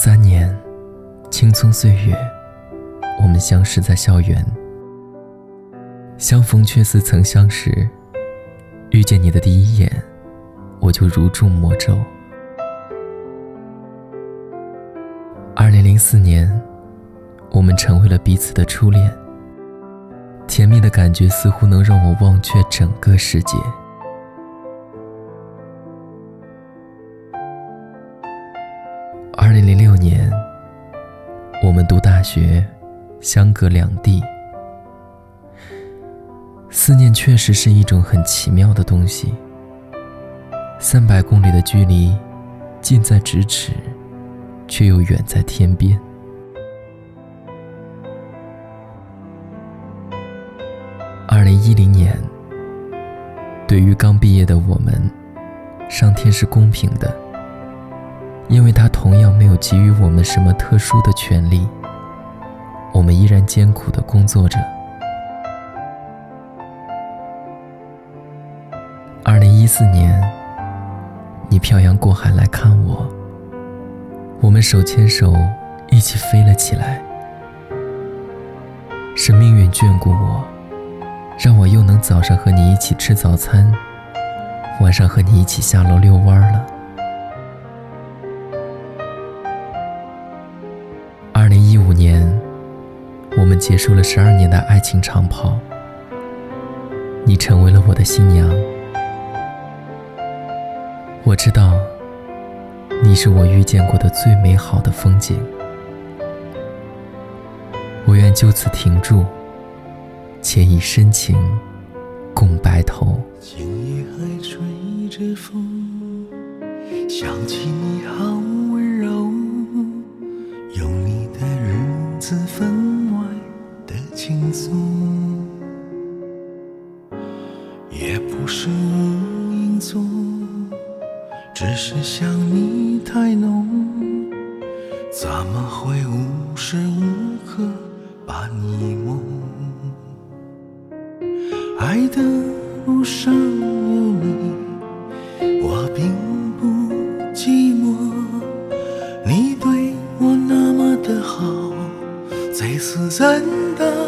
三年，青葱岁月，我们相识在校园。相逢却似曾相识，遇见你的第一眼，我就如中魔咒。二零零四年，我们成为了彼此的初恋。甜蜜的感觉似乎能让我忘却整个世界。大学，相隔两地。思念确实是一种很奇妙的东西。三百公里的距离，近在咫尺，却又远在天边。二零一零年，对于刚毕业的我们，上天是公平的，因为他同样没有给予我们什么特殊的权利，我们依然艰苦的工作着。二零一四年，你漂洋过海来看我，我们手牵手一起飞了起来，是命运眷顾我。让我又能早上和你一起吃早餐，晚上和你一起下楼遛弯了。结束了十二年的爱情长跑，你成为了我的新娘。我知道，你是我遇见过的最美好的风景。我愿就此停住。且以深情共白头。今夜还吹着风，想起你好轻松。也不是无影踪，只是想你太浓，怎么会无时无刻把你梦？爱的路上有你，我并不寂寞。你对我那么的好，这次真的。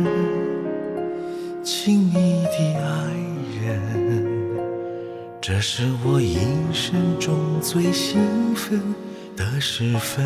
这是我一生中最兴奋的时分。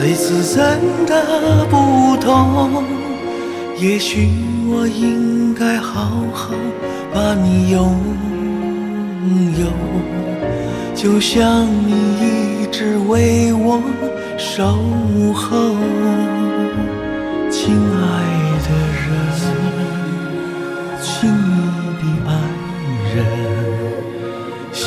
这次真的不同。也许我应该好好把你拥有，就像你一直为我守候，亲爱的人。亲密的爱人，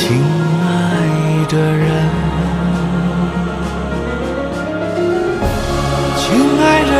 亲爱的人。亲爱的